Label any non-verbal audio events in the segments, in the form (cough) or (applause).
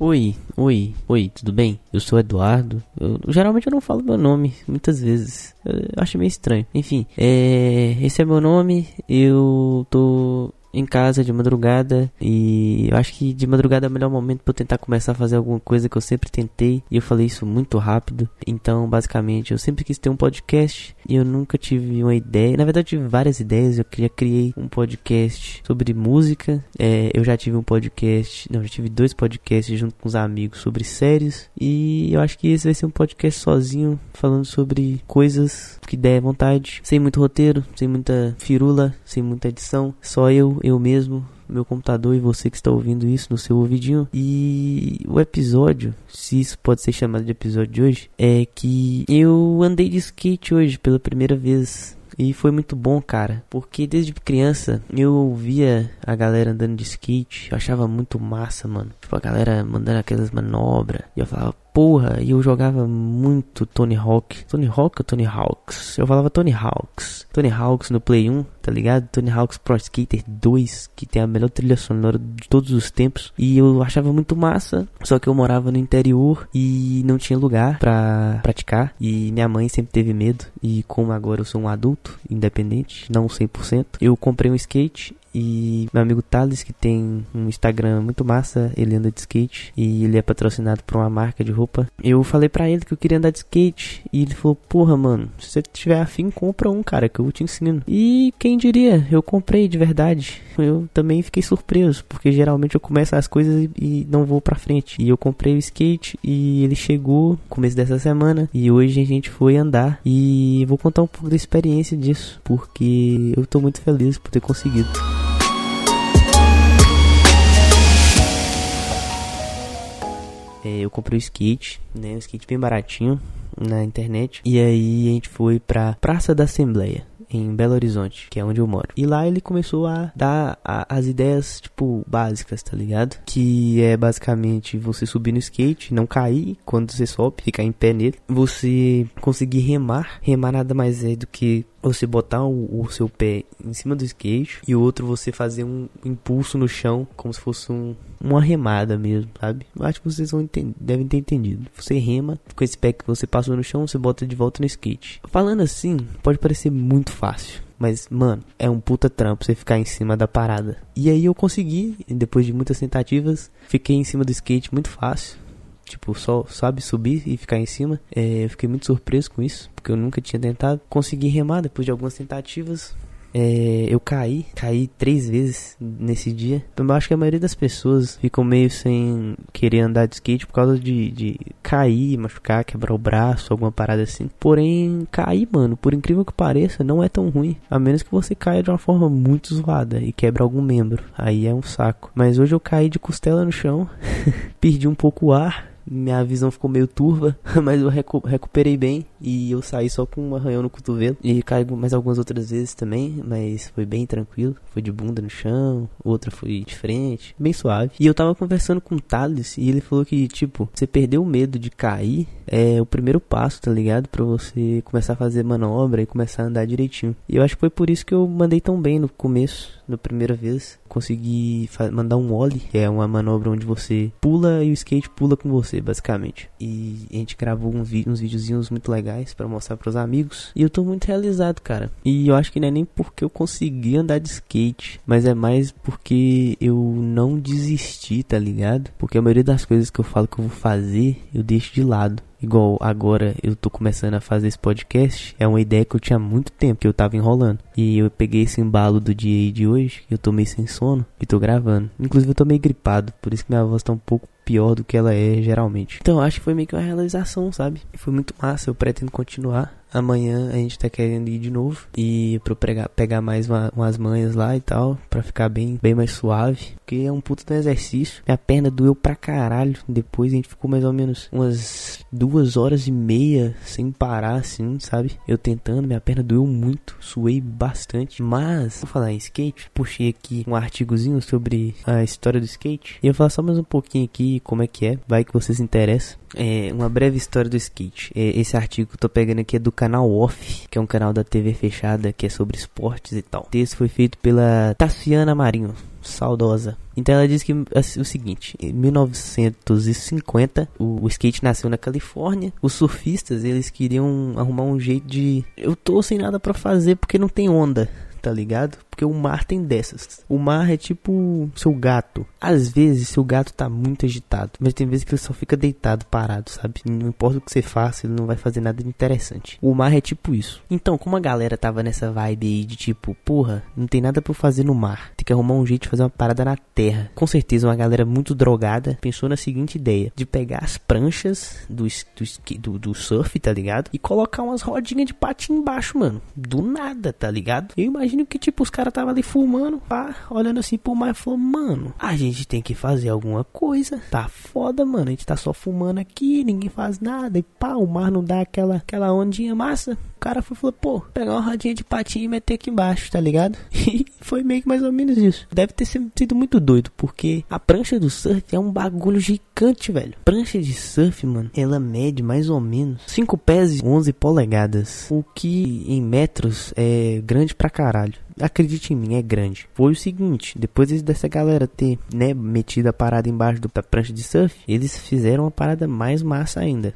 Oi, oi, oi, tudo bem? Eu sou Eduardo. Eu, geralmente eu não falo meu nome, muitas vezes. Eu acho meio estranho. Enfim, é, esse é meu nome. Eu tô em casa de madrugada e eu acho que de madrugada é o melhor momento para tentar começar a fazer alguma coisa que eu sempre tentei e eu falei isso muito rápido. Então, basicamente, eu sempre quis ter um podcast e eu nunca tive uma ideia. Na verdade, tive várias ideias. Eu já criei um podcast sobre música. É, eu já tive um podcast, não, já tive dois podcasts junto com os amigos sobre séries e eu acho que esse vai ser um podcast sozinho falando sobre coisas que der vontade, sem muito roteiro, sem muita firula, sem muita edição, só eu eu mesmo, meu computador e você que está ouvindo isso no seu ouvidinho. E o episódio, se isso pode ser chamado de episódio de hoje, é que eu andei de skate hoje pela primeira vez. E foi muito bom, cara, porque desde criança eu via a galera andando de skate, eu achava muito massa, mano. Tipo, a galera mandando aquelas manobras, e eu falava, porra, e eu jogava muito Tony Hawk. Tony Hawk ou Tony Hawks? Eu falava Tony Hawks. Tony Hawks no Play 1, tá ligado? Tony Hawks Pro Skater 2, que tem a melhor trilha sonora de todos os tempos. E eu achava muito massa, só que eu morava no interior e não tinha lugar pra praticar. E minha mãe sempre teve medo. E como agora eu sou um adulto, independente, não 100%, eu comprei um skate e meu amigo Thales, que tem um Instagram muito massa, ele anda de skate e ele é patrocinado por uma marca de roupa. Eu falei para ele que eu queria andar de skate e ele falou: Porra, mano, se você tiver afim, compra um, cara, que eu te ensino. E quem diria, eu comprei de verdade. Eu também fiquei surpreso, porque geralmente eu começo as coisas e não vou pra frente. E eu comprei o skate e ele chegou no começo dessa semana e hoje a gente foi andar. E vou contar um pouco da experiência disso, porque eu tô muito feliz por ter conseguido. Eu comprei o skate, né? Um skate bem baratinho na internet. E aí a gente foi pra Praça da Assembleia em Belo Horizonte, que é onde eu moro. E lá ele começou a dar a, as ideias, tipo, básicas, tá ligado? Que é basicamente você subir no skate, não cair quando você sobe, ficar em pé nele. Você conseguir remar. Remar nada mais é do que você botar o, o, seu pé em cima do skate e o outro você fazer um impulso no chão, como se fosse um, uma remada mesmo, sabe? Acho que vocês vão entender, devem ter entendido. Você rema com esse pé que você passou no chão, você bota de volta no skate. Falando assim, pode parecer muito fácil. Mas, mano, é um puta trampo você ficar em cima da parada. E aí eu consegui, depois de muitas tentativas, fiquei em cima do skate muito fácil. Tipo, só sabe subir e ficar em cima. É, eu fiquei muito surpreso com isso, porque eu nunca tinha tentado. Consegui remar depois de algumas tentativas. É, eu caí, caí três vezes nesse dia. Então, eu acho que a maioria das pessoas ficam meio sem querer andar de skate por causa de, de cair, machucar, quebrar o braço, alguma parada assim. Porém, cair, mano, por incrível que pareça, não é tão ruim. A menos que você caia de uma forma muito zoada e quebra algum membro. Aí é um saco. Mas hoje eu caí de costela no chão, (laughs) perdi um pouco o ar minha visão ficou meio turva, (laughs) mas eu recu recuperei bem e eu saí só com um arranhão no cotovelo. E caí mais algumas outras vezes também, mas foi bem tranquilo. Foi de bunda no chão, outra foi de frente, bem suave. E eu tava conversando com o Thales e ele falou que, tipo, você perdeu o medo de cair é o primeiro passo, tá ligado? Pra você começar a fazer manobra e começar a andar direitinho. E eu acho que foi por isso que eu mandei tão bem no começo, na primeira vez. Consegui mandar um ollie, que é uma manobra onde você pula e o skate pula com você, basicamente. E a gente gravou um uns videozinhos muito legais para mostrar pros amigos. E eu tô muito realizado, cara. E eu acho que não é nem porque eu consegui andar de skate, mas é mais porque eu não desisti, tá ligado? Porque a maioria das coisas que eu falo que eu vou fazer, eu deixo de lado. Igual agora eu tô começando a fazer esse podcast, é uma ideia que eu tinha muito tempo que eu tava enrolando. E eu peguei esse embalo do dia de hoje, eu tô meio sem sono e tô gravando. Inclusive eu tô meio gripado, por isso que minha voz tá um pouco pior do que ela é geralmente. Então acho que foi meio que uma realização, sabe? Foi muito massa, eu pretendo continuar. Amanhã a gente tá querendo ir de novo e pra pegar, pegar mais uma, umas manhas lá e tal, pra ficar bem, bem mais suave. Porque é um puto do exercício. Minha perna doeu pra caralho. Depois a gente ficou mais ou menos umas duas horas e meia sem parar, assim, sabe? Eu tentando, minha perna doeu muito, suei bastante. Mas, vou falar em skate, puxei aqui um artigozinho sobre a história do skate. E eu vou falar só mais um pouquinho aqui como é que é, vai que vocês interessam. É uma breve história do skate. É, esse artigo que eu tô pegando aqui é do canal Off, que é um canal da TV fechada que é sobre esportes e tal. Texto foi feito pela Tassiana Marinho, saudosa. Então ela diz que assim, o seguinte, em 1950 o, o, skate nasceu na Califórnia. Os surfistas eles queriam arrumar um jeito de eu tô sem nada para fazer porque não tem onda tá ligado? Porque o mar tem dessas. O mar é tipo seu gato. Às vezes seu gato tá muito agitado, mas tem vezes que ele só fica deitado, parado, sabe? Não importa o que você faça, ele não vai fazer nada interessante. O mar é tipo isso. Então, como a galera tava nessa vibe aí de tipo, porra, não tem nada para fazer no mar, tem que arrumar um jeito de fazer uma parada na terra. Com certeza uma galera muito drogada pensou na seguinte ideia: de pegar as pranchas do, do, do, do surf, tá ligado? E colocar umas rodinhas de patinho embaixo, mano. Do nada, tá ligado? Eu imagino imagino que, tipo, os caras tava ali fumando, pá, olhando assim pro mar e falou, mano, a gente tem que fazer alguma coisa. Tá foda, mano. A gente tá só fumando aqui, ninguém faz nada. E pá, o mar não dá aquela, aquela ondinha massa. O cara foi falou, pô, pegar uma rodinha de patinho e meter aqui embaixo, tá ligado? (laughs) foi meio que mais ou menos isso. Deve ter sido muito doido, porque a prancha do surf é um bagulho gigante, velho. Prancha de surf, mano, ela mede mais ou menos 5 pés e 11 polegadas. O que em metros é grande pra caralho. Acredite em mim, é grande. Foi o seguinte, depois dessa galera ter, né, metido a parada embaixo da prancha de surf, eles fizeram uma parada mais massa ainda.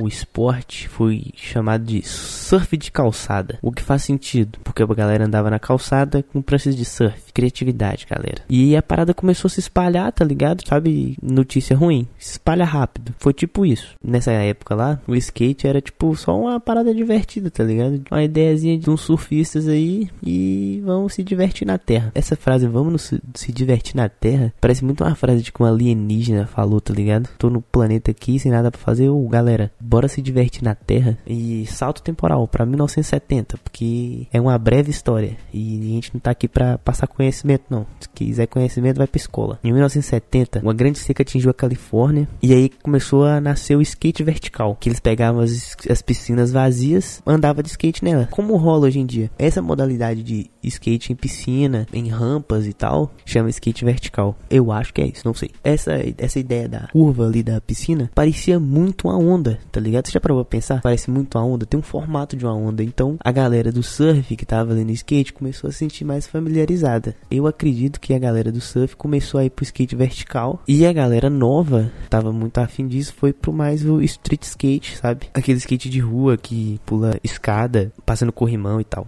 O esporte foi chamado de surf de calçada. O que faz sentido, porque a galera andava na calçada com pranchas de surf. Criatividade, galera. E a parada começou a se espalhar, tá ligado? Sabe, notícia ruim. Se espalha rápido. Foi tipo isso. Nessa época lá, o skate era tipo só uma parada divertida, tá ligado? Uma ideiazinha de uns surfistas aí e vamos se divertir na Terra. Essa frase, vamos se divertir na Terra, parece muito uma frase de que um alienígena falou, tá ligado? Tô no planeta aqui sem nada para fazer. Ô, galera, bora se divertir na Terra e salto temporal para 1970, porque é uma breve história e a gente não tá aqui para passar conhecimento não. Se quiser conhecimento vai para escola. Em 1970, uma grande seca atingiu a Califórnia e aí começou a nascer o skate vertical, que eles pegavam as, as piscinas vazias, andava de skate nela. Como rola hoje em dia? Essa modalidade de skate em piscina, em rampas e tal, chama skate vertical. Eu acho que é isso, não sei. Essa essa ideia da curva ali da piscina parecia muito uma onda, tá ligado? Você já parou pra pensar? Parece muito a onda, tem um formato de uma onda. Então a galera do surf que tava ali no skate começou a se sentir mais familiarizada. Eu acredito que a galera do surf começou a ir pro skate vertical e a galera nova tava muito afim disso, foi pro mais o street skate, sabe? Aquele skate de rua que pula escada, passando corrimão e tal.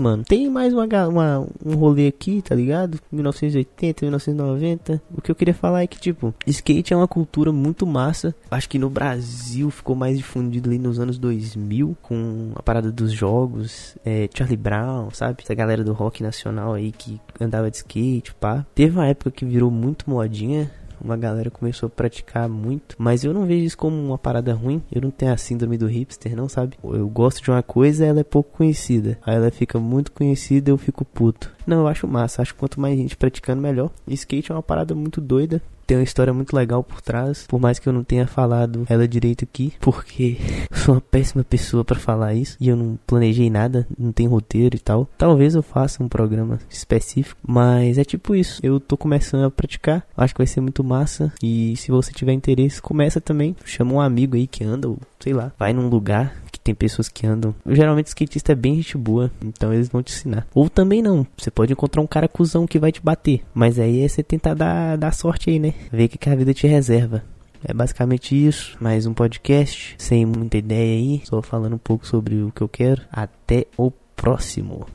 Mano. Tem mais uma, uma, um rolê aqui, tá ligado? 1980, 1990. O que eu queria falar é que, tipo, skate é uma cultura muito massa. Acho que no Brasil ficou mais difundido ali nos anos 2000, com a parada dos jogos, é, Charlie Brown, sabe? Essa galera do rock nacional aí que andava de skate, pá. Teve uma época que virou muito modinha uma galera começou a praticar muito, mas eu não vejo isso como uma parada ruim. Eu não tenho a síndrome do hipster, não sabe? Eu gosto de uma coisa, ela é pouco conhecida. Aí ela fica muito conhecida, eu fico puto. Não, eu acho massa. Acho que quanto mais gente praticando, melhor. E skate é uma parada muito doida tem uma história muito legal por trás, por mais que eu não tenha falado ela direito aqui, porque (laughs) sou uma péssima pessoa para falar isso e eu não planejei nada, não tem roteiro e tal. Talvez eu faça um programa específico, mas é tipo isso. Eu tô começando a praticar, acho que vai ser muito massa e se você tiver interesse, começa também, chama um amigo aí que anda ou sei lá, vai num lugar tem pessoas que andam. Geralmente skatista é bem gente boa, então eles vão te ensinar. Ou também não, você pode encontrar um cara cuzão que vai te bater. Mas aí é você tentar dar, dar sorte aí, né? Ver o que, que a vida te reserva. É basicamente isso. Mais um podcast, sem muita ideia aí. Só falando um pouco sobre o que eu quero. Até o próximo.